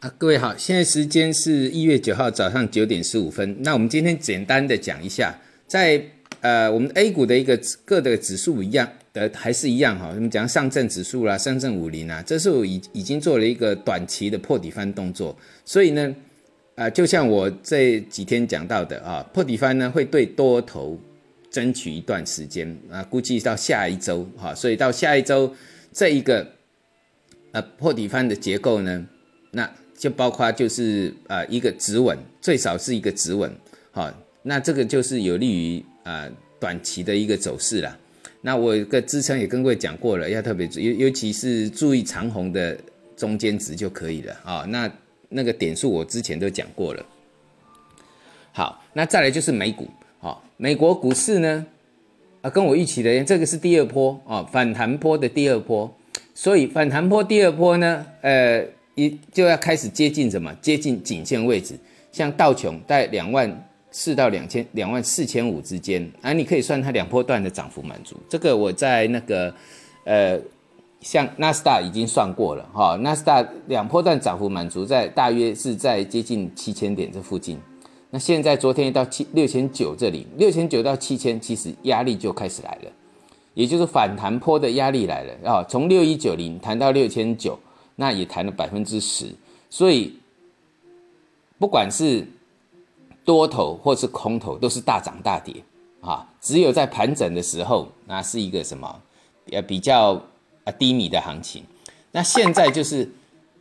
啊，各位好，现在时间是一月九号早上九点十五分。那我们今天简单的讲一下，在呃我们 A 股的一个各的指数一样的还是一样哈。我们讲上证指数啦、上证五零啊，这是我已已经做了一个短期的破底翻动作。所以呢，啊，就像我这几天讲到的啊，破底翻呢会对多头争取一段时间啊，估计到下一周哈。所以到下一周这一个呃破底翻的结构呢，那就包括就是呃一个止稳，最少是一个止稳，好，那这个就是有利于啊短期的一个走势啦。那我个支撑也跟各位讲过了，要特别注尤尤其是注意长红的中间值就可以了啊。那那个点数我之前都讲过了。好，那再来就是美股，好，美国股市呢啊跟我预期的，这个是第二波啊反弹波的第二波，所以反弹波第二波呢，呃。一就要开始接近什么？接近颈线位置，像道琼在两万四到两千两万四千五之间啊，你可以算它两波段的涨幅满足。这个我在那个呃，像纳斯达已经算过了哈，纳斯达两波段涨幅满足在大约是在接近七千点这附近。那现在昨天到七六千九这里，六千九到七千，其实压力就开始来了，也就是反弹坡的压力来了啊，从六一九零弹到六千九。那也谈了百分之十，所以不管是多头或是空头，都是大涨大跌啊。只有在盘整的时候，那是一个什么呃比较啊低迷的行情。那现在就是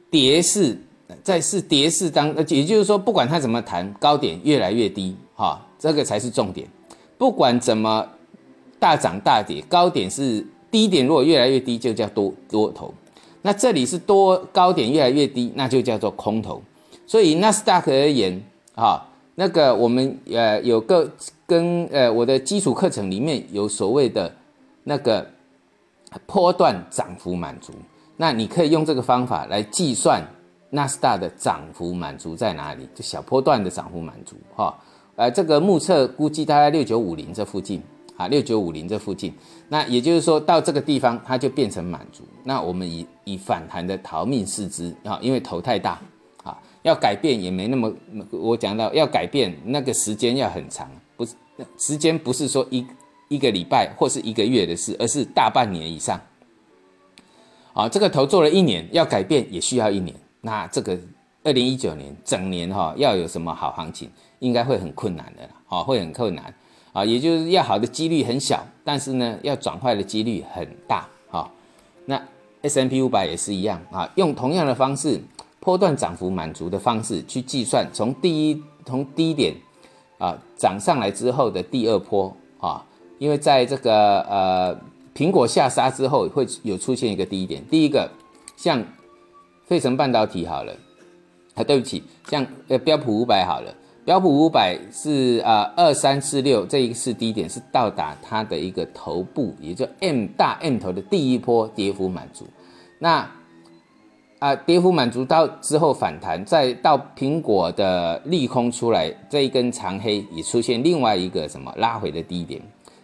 跌势，在是跌势当，也就是说，不管它怎么谈，高点越来越低哈，这个才是重点。不管怎么大涨大跌，高点是低点，如果越来越低，就叫多多头。那这里是多高点越来越低，那就叫做空头。所以纳斯达克而言，哈，那个我们呃有个跟呃我的基础课程里面有所谓的那个波段涨幅满足，那你可以用这个方法来计算纳斯达的涨幅满足在哪里，就小波段的涨幅满足，哈，呃，这个目测估计大概六九五零这附近。啊，六九五零这附近，那也就是说到这个地方，它就变成满足。那我们以以反弹的逃命视之啊，因为头太大啊，要改变也没那么。我讲到要改变，那个时间要很长，不是时间不是说一一个礼拜或是一个月的事，而是大半年以上。啊，这个头做了一年，要改变也需要一年。那这个二零一九年整年哈，要有什么好行情，应该会很困难的啦，会很困难。啊，也就是要好的几率很小，但是呢，要转坏的几率很大。哈，那 S M P 五百也是一样啊，用同样的方式，波段涨幅满足的方式去计算，从第一从低点啊涨上来之后的第二波啊，因为在这个呃苹果下杀之后，会有出现一个低点。第一个像费城半导体好了，啊，对不起，像呃标普五百好了。标普五百是啊二三四六这一次低点是到达它的一个头部，也就 M 大 M 头的第一波跌幅满足。那啊跌幅满足到之后反弹，再到苹果的利空出来，这一根长黑也出现另外一个什么拉回的低点，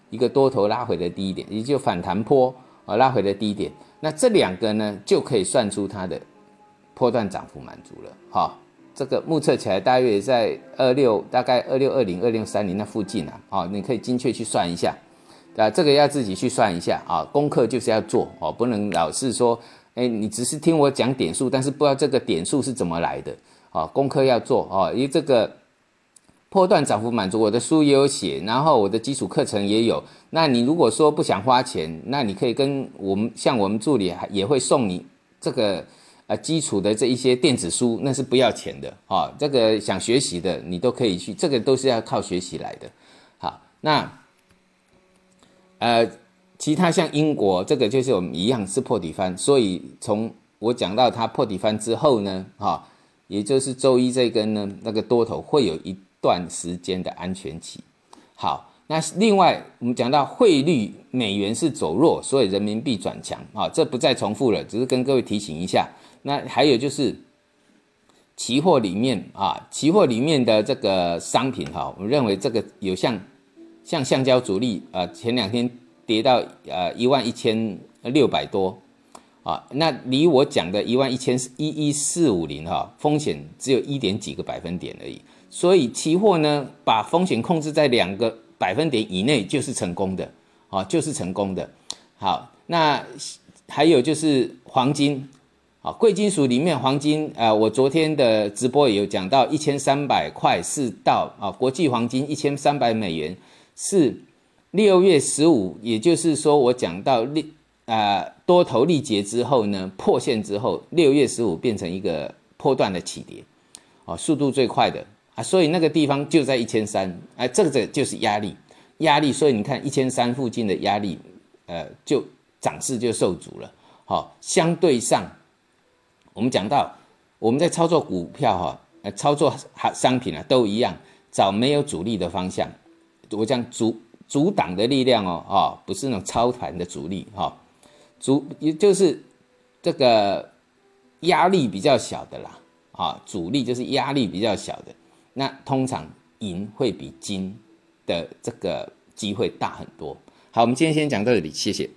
一个多头拉回的低点，也就反弹坡啊拉回的低点。那这两个呢就可以算出它的波段涨幅满足了，哈。这个目测起来大约在二六，大概二六二零、二六三零那附近啊，哦，你可以精确去算一下，啊，这个要自己去算一下啊，功课就是要做哦，不能老是说，哎，你只是听我讲点数，但是不知道这个点数是怎么来的，啊，功课要做哦，因为这个破断涨幅满足，我的书也有写，然后我的基础课程也有，那你如果说不想花钱，那你可以跟我们，像我们助理也会送你这个。啊，基础的这一些电子书那是不要钱的啊，这个想学习的你都可以去，这个都是要靠学习来的。好，那呃，其他像英国这个就是我们一样是破底翻，所以从我讲到它破底翻之后呢，哈，也就是周一这根呢，那个多头会有一段时间的安全期。好。那另外，我们讲到汇率，美元是走弱，所以人民币转强啊，这不再重复了，只是跟各位提醒一下。那还有就是，期货里面啊，期货里面的这个商品哈，我们认为这个有像像橡胶主力啊，前两天跌到呃一万一千六百多啊，那离我讲的一万一千一一四五零哈，风险只有一点几个百分点而已。所以期货呢，把风险控制在两个百分点以内就是成功的，啊，就是成功的。好，那还有就是黄金，啊，贵金属里面黄金，呃，我昨天的直播也有讲到一千三百块是到啊，国际黄金一千三百美元是六月十五，也就是说我讲到六。呃，多头力竭之后呢，破线之后，六月十五变成一个波段的起跌，哦，速度最快的啊，所以那个地方就在一千三，哎，这个就是压力，压力，所以你看一千三附近的压力，呃，就涨势就受阻了，好，相对上，我们讲到我们在操作股票哈，呃，操作商品啊，都一样，找没有主力的方向，我讲阻阻挡的力量哦，啊，不是那种操盘的主力哈。主也就是这个压力比较小的啦，啊，主力就是压力比较小的，那通常银会比金的这个机会大很多。好，我们今天先讲到这里，谢谢。